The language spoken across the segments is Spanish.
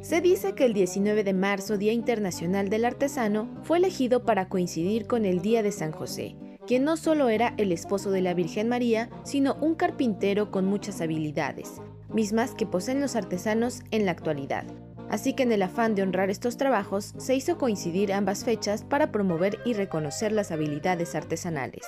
Se dice que el 19 de marzo, Día Internacional del Artesano, fue elegido para coincidir con el Día de San José, quien no solo era el esposo de la Virgen María, sino un carpintero con muchas habilidades, mismas que poseen los artesanos en la actualidad. Así que en el afán de honrar estos trabajos, se hizo coincidir ambas fechas para promover y reconocer las habilidades artesanales.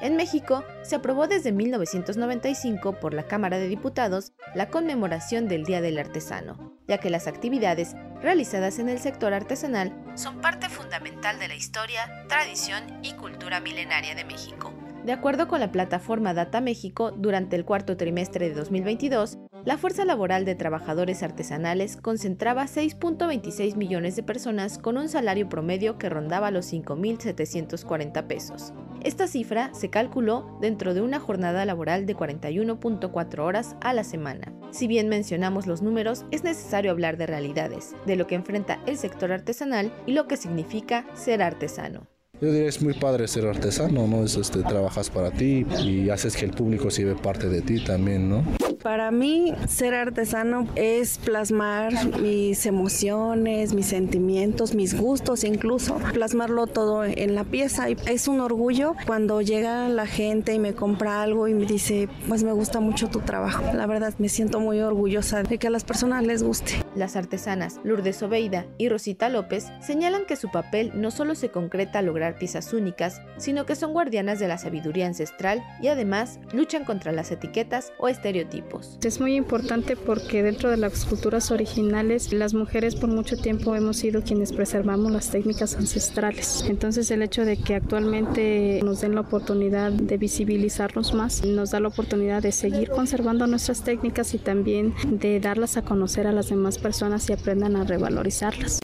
En México, se aprobó desde 1995 por la Cámara de Diputados la conmemoración del Día del Artesano, ya que las actividades realizadas en el sector artesanal son parte fundamental de la historia, tradición y cultura milenaria de México. De acuerdo con la plataforma Data México, durante el cuarto trimestre de 2022, la fuerza laboral de trabajadores artesanales concentraba 6.26 millones de personas con un salario promedio que rondaba los 5.740 pesos. Esta cifra se calculó dentro de una jornada laboral de 41.4 horas a la semana. Si bien mencionamos los números, es necesario hablar de realidades, de lo que enfrenta el sector artesanal y lo que significa ser artesano. Yo diría es muy padre ser artesano, ¿no? Es, este, trabajas para ti y haces que el público se ve parte de ti también, ¿no? Para mí, ser artesano es plasmar mis emociones, mis sentimientos, mis gustos, incluso plasmarlo todo en la pieza. Y es un orgullo cuando llega la gente y me compra algo y me dice, pues me gusta mucho tu trabajo. La verdad, me siento muy orgullosa de que a las personas les guste. Las artesanas Lourdes Obeida y Rosita López señalan que su papel no solo se concreta a lograr piezas únicas, sino que son guardianas de la sabiduría ancestral y además luchan contra las etiquetas o estereotipos. Es muy importante porque dentro de las culturas originales las mujeres por mucho tiempo hemos sido quienes preservamos las técnicas ancestrales. Entonces el hecho de que actualmente nos den la oportunidad de visibilizarnos más nos da la oportunidad de seguir conservando nuestras técnicas y también de darlas a conocer a las demás personas y aprendan a revalorizarlas.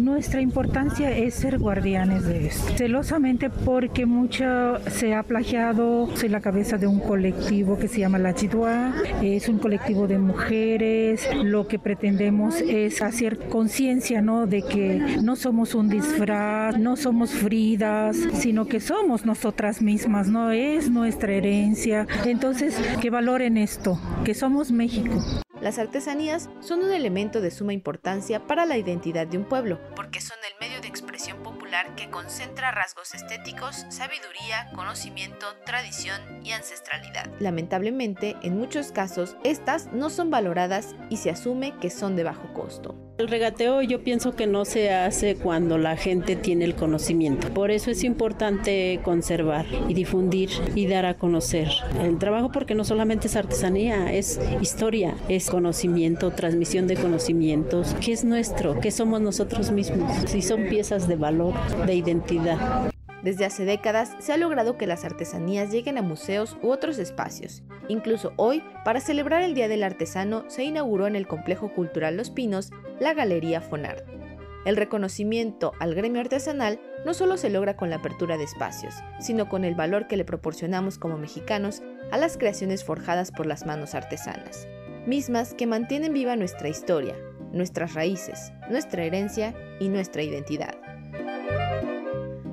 Nuestra importancia es ser guardianes de esto, celosamente porque mucho se ha plagiado en la cabeza de un colectivo que se llama La Chidua, es un colectivo de mujeres, lo que pretendemos es hacer conciencia ¿no? de que no somos un disfraz, no somos fridas, sino que somos nosotras mismas, no es nuestra herencia, entonces que valoren esto, que somos México. Las artesanías son un elemento de suma importancia para la identidad de un pueblo, porque son el medio de expresión popular que concentra rasgos estéticos, sabiduría, conocimiento, tradición y ancestralidad. Lamentablemente, en muchos casos, estas no son valoradas y se asume que son de bajo costo. El regateo yo pienso que no se hace cuando la gente tiene el conocimiento. Por eso es importante conservar y difundir y dar a conocer el trabajo porque no solamente es artesanía, es historia, es conocimiento, transmisión de conocimientos, que es nuestro, que somos nosotros mismos, si son piezas de valor, de identidad. Desde hace décadas se ha logrado que las artesanías lleguen a museos u otros espacios. Incluso hoy, para celebrar el Día del Artesano, se inauguró en el Complejo Cultural Los Pinos la Galería Fonart. El reconocimiento al gremio artesanal no solo se logra con la apertura de espacios, sino con el valor que le proporcionamos como mexicanos a las creaciones forjadas por las manos artesanas, mismas que mantienen viva nuestra historia, nuestras raíces, nuestra herencia y nuestra identidad.